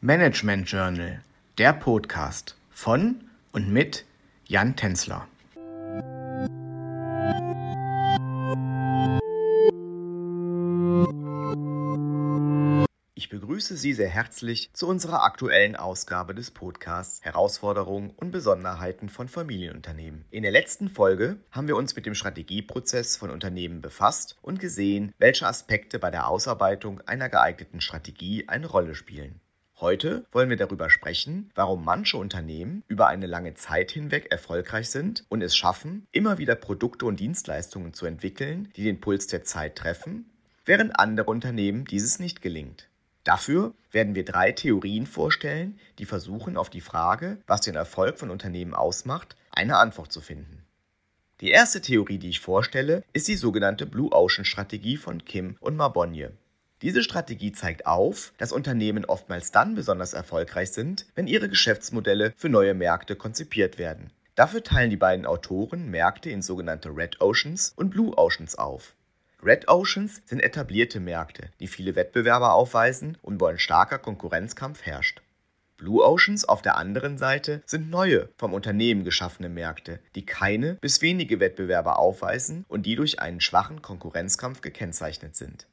Management Journal, der Podcast von und mit Jan Tenzler. Ich begrüße Sie sehr herzlich zu unserer aktuellen Ausgabe des Podcasts Herausforderungen und Besonderheiten von Familienunternehmen. In der letzten Folge haben wir uns mit dem Strategieprozess von Unternehmen befasst und gesehen, welche Aspekte bei der Ausarbeitung einer geeigneten Strategie eine Rolle spielen. Heute wollen wir darüber sprechen, warum manche Unternehmen über eine lange Zeit hinweg erfolgreich sind und es schaffen, immer wieder Produkte und Dienstleistungen zu entwickeln, die den Puls der Zeit treffen, während andere Unternehmen dieses nicht gelingt. Dafür werden wir drei Theorien vorstellen, die versuchen auf die Frage, was den Erfolg von Unternehmen ausmacht, eine Antwort zu finden. Die erste Theorie, die ich vorstelle, ist die sogenannte Blue Ocean Strategie von Kim und Marbonnier. Diese Strategie zeigt auf, dass Unternehmen oftmals dann besonders erfolgreich sind, wenn ihre Geschäftsmodelle für neue Märkte konzipiert werden. Dafür teilen die beiden Autoren Märkte in sogenannte Red Oceans und Blue Oceans auf. Red Oceans sind etablierte Märkte, die viele Wettbewerber aufweisen und wo ein starker Konkurrenzkampf herrscht. Blue Oceans auf der anderen Seite sind neue, vom Unternehmen geschaffene Märkte, die keine bis wenige Wettbewerber aufweisen und die durch einen schwachen Konkurrenzkampf gekennzeichnet sind.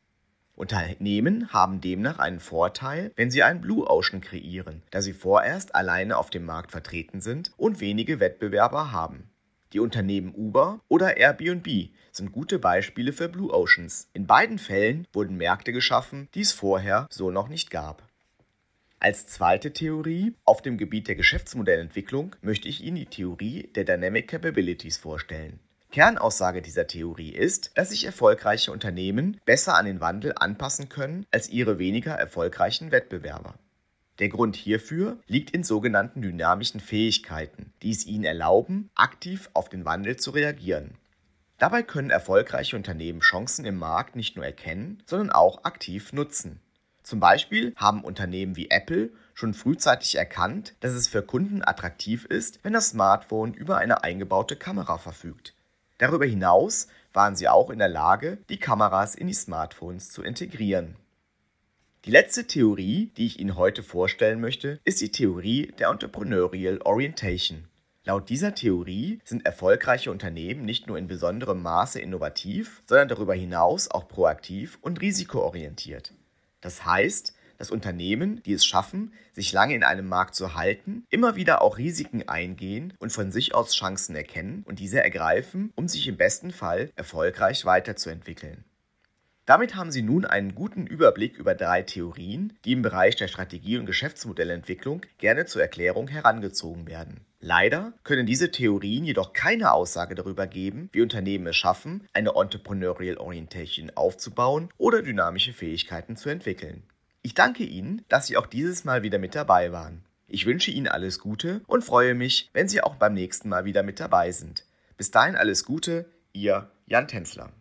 Unternehmen haben demnach einen Vorteil, wenn sie einen Blue Ocean kreieren, da sie vorerst alleine auf dem Markt vertreten sind und wenige Wettbewerber haben. Die Unternehmen Uber oder Airbnb sind gute Beispiele für Blue Oceans. In beiden Fällen wurden Märkte geschaffen, die es vorher so noch nicht gab. Als zweite Theorie auf dem Gebiet der Geschäftsmodellentwicklung möchte ich Ihnen die Theorie der Dynamic Capabilities vorstellen. Kernaussage dieser Theorie ist, dass sich erfolgreiche Unternehmen besser an den Wandel anpassen können als ihre weniger erfolgreichen Wettbewerber. Der Grund hierfür liegt in sogenannten dynamischen Fähigkeiten, die es ihnen erlauben, aktiv auf den Wandel zu reagieren. Dabei können erfolgreiche Unternehmen Chancen im Markt nicht nur erkennen, sondern auch aktiv nutzen. Zum Beispiel haben Unternehmen wie Apple schon frühzeitig erkannt, dass es für Kunden attraktiv ist, wenn das Smartphone über eine eingebaute Kamera verfügt. Darüber hinaus waren sie auch in der Lage, die Kameras in die Smartphones zu integrieren. Die letzte Theorie, die ich Ihnen heute vorstellen möchte, ist die Theorie der Entrepreneurial Orientation. Laut dieser Theorie sind erfolgreiche Unternehmen nicht nur in besonderem Maße innovativ, sondern darüber hinaus auch proaktiv und risikoorientiert. Das heißt, dass Unternehmen, die es schaffen, sich lange in einem Markt zu halten, immer wieder auch Risiken eingehen und von sich aus Chancen erkennen und diese ergreifen, um sich im besten Fall erfolgreich weiterzuentwickeln. Damit haben Sie nun einen guten Überblick über drei Theorien, die im Bereich der Strategie- und Geschäftsmodellentwicklung gerne zur Erklärung herangezogen werden. Leider können diese Theorien jedoch keine Aussage darüber geben, wie Unternehmen es schaffen, eine Entrepreneurial Orientation aufzubauen oder dynamische Fähigkeiten zu entwickeln. Ich danke Ihnen, dass Sie auch dieses Mal wieder mit dabei waren. Ich wünsche Ihnen alles Gute und freue mich, wenn Sie auch beim nächsten Mal wieder mit dabei sind. Bis dahin alles Gute, Ihr Jan Tänzler.